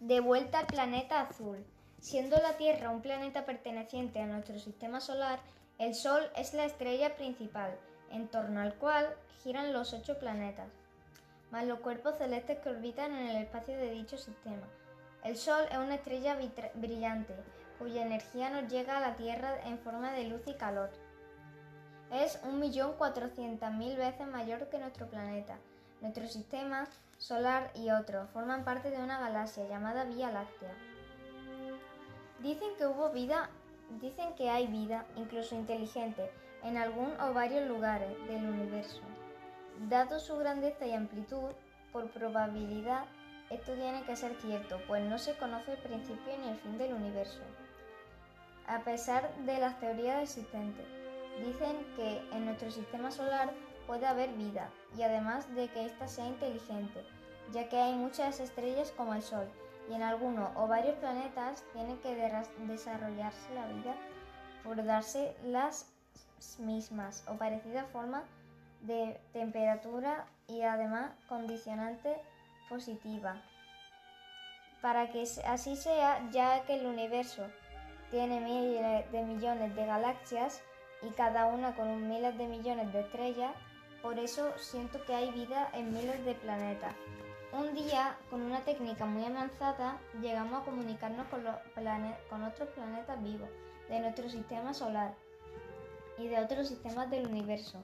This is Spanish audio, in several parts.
De vuelta al planeta azul. Siendo la Tierra un planeta perteneciente a nuestro sistema solar, el Sol es la estrella principal, en torno al cual giran los ocho planetas, más los cuerpos celestes que orbitan en el espacio de dicho sistema. El Sol es una estrella brillante, cuya energía nos llega a la Tierra en forma de luz y calor. Es 1.400.000 veces mayor que nuestro planeta. Nuestro sistema solar y otros forman parte de una galaxia llamada Vía Láctea. Dicen que hubo vida, dicen que hay vida, incluso inteligente, en algún o varios lugares del universo. Dado su grandeza y amplitud, por probabilidad, esto tiene que ser cierto, pues no se conoce el principio ni el fin del universo. A pesar de las teorías existentes, dicen que en nuestro sistema solar puede haber vida y además de que ésta sea inteligente, ya que hay muchas estrellas como el Sol y en alguno o varios planetas tiene que desarrollarse la vida por darse las mismas o parecidas formas de temperatura y además condicionante positiva. Para que así sea, ya que el universo tiene miles de millones de galaxias y cada una con miles de millones de estrellas, por eso siento que hay vida en miles de planetas. Un día, con una técnica muy avanzada, llegamos a comunicarnos con, otros planetas vivos de nuestro sistema solar y de otros sistemas del universo.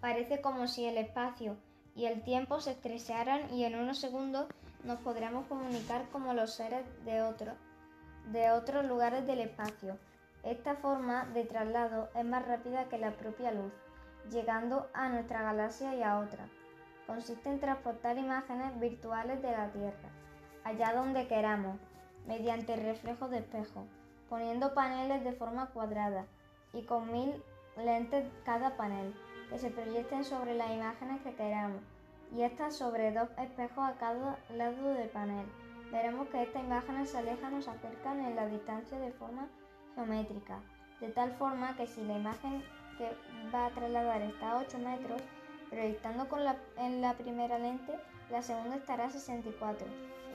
Parece como si el espacio y el tiempo se estrecharan y en unos segundos nos podremos comunicar como los seres de otros lugares del espacio. Esta forma de traslado es más rápida que la propia luz, llegando a nuestra galaxia y a otra consiste en transportar imágenes virtuales de la Tierra, allá donde queramos, mediante reflejo de espejo, poniendo paneles de forma cuadrada y con mil lentes cada panel, que se proyecten sobre las imágenes que queramos, y estas sobre dos espejos a cada lado del panel. Veremos que estas imágenes se alejan o se acercan en la distancia de forma geométrica, de tal forma que si la imagen que va a trasladar está a 8 metros, proyectando con la, en la primera lente, la segunda estará a 64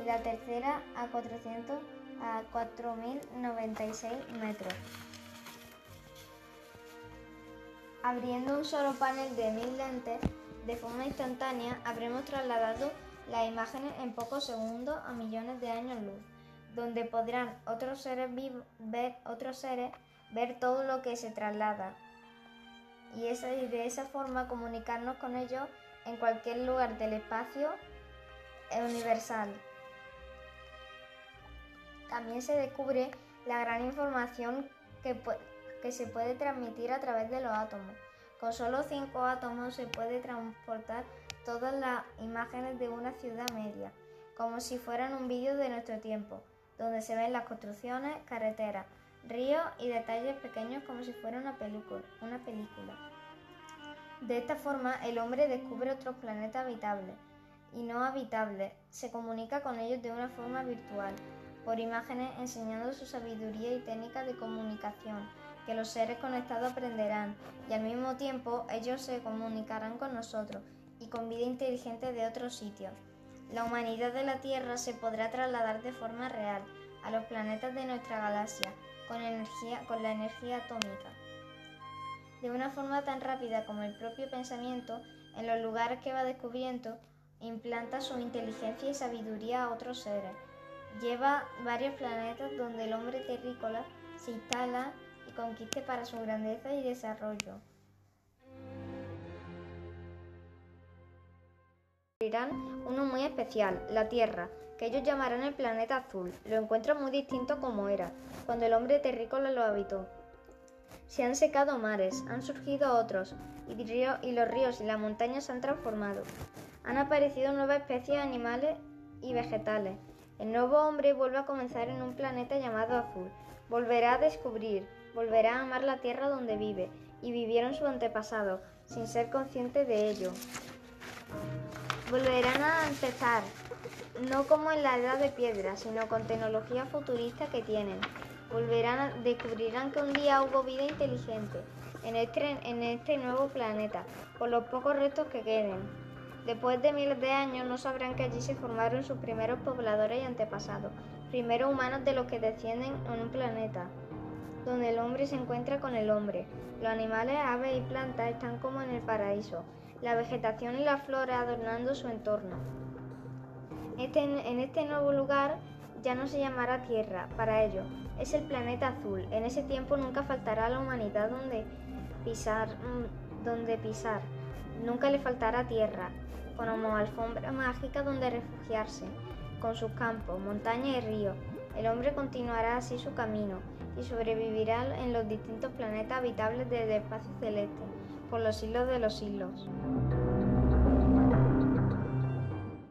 y la tercera a 400 a 4096 metros. Abriendo un solo panel de mil lentes de forma instantánea, habremos trasladado las imágenes en pocos segundos a millones de años luz, donde podrán otros seres vivos ver otros seres ver todo lo que se traslada, y, de esa forma comunicarnos con ellos en cualquier lugar del espacio universal. También se descubre la gran información que, que se puede transmitir a través de los átomos. Con solo cinco átomos se puede transportar todas las imágenes de una ciudad media, como si fueran un vídeo de nuestro tiempo, donde se ven las construcciones, carreteras, ríos y detalles pequeños como si fuera una película, una película. De esta forma, el hombre descubre otros planetas habitables y no habitables, se comunica con ellos de una forma virtual, por imágenes enseñando su sabiduría y técnica de comunicación, que los seres conectados aprenderán, y al mismo tiempo ellos se comunicarán con nosotros y con vida inteligente de otros sitios. La humanidad de la Tierra se podrá trasladar de forma real a los planetas de nuestra galaxia, con, energía, con la energía atómica. De una forma tan rápida como el propio pensamiento, en los lugares que va descubriendo, implanta su inteligencia y sabiduría a otros seres. Lleva varios planetas donde el hombre terrícola se instala y conquiste para su grandeza y desarrollo. Uno muy especial, la Tierra, que ellos llamarán el planeta azul. Lo encuentran muy distinto como era, cuando el hombre terrícola lo habitó. Se han secado mares, han surgido otros, y, los ríos y las montañas se han transformado. Han aparecido nuevas especies de animales y vegetales. El nuevo hombre vuelve a comenzar en un planeta llamado azul. Volverá a descubrir, volverá a amar la tierra donde vive, y vivieron su antepasado, sin ser consciente de ello volverán a empezar, no como en la edad de piedra, sino con tecnología futurista que tienen. Volverán a, descubrirán que un día hubo vida inteligente en este, en este nuevo planeta, por los pocos restos que queden. Después de miles de años no sabrán que allí se formaron sus primeros pobladores y antepasados, primeros humanos de los que descienden en un planeta, donde el hombre se encuentra con el hombre. Los animales, aves y plantas están como en el paraíso, la vegetación y la flora adornando su entorno. Este, en este nuevo lugar ya no se llamará Tierra, para ello es el planeta azul. En ese tiempo nunca faltará a la humanidad donde pisar, mm, donde pisar. Nunca le faltará tierra, como alfombra mágica donde refugiarse, con sus campos, montañas y ríos. El hombre continuará así su camino y sobrevivirá en los distintos planetas habitables del espacio celeste por los siglos de los siglos.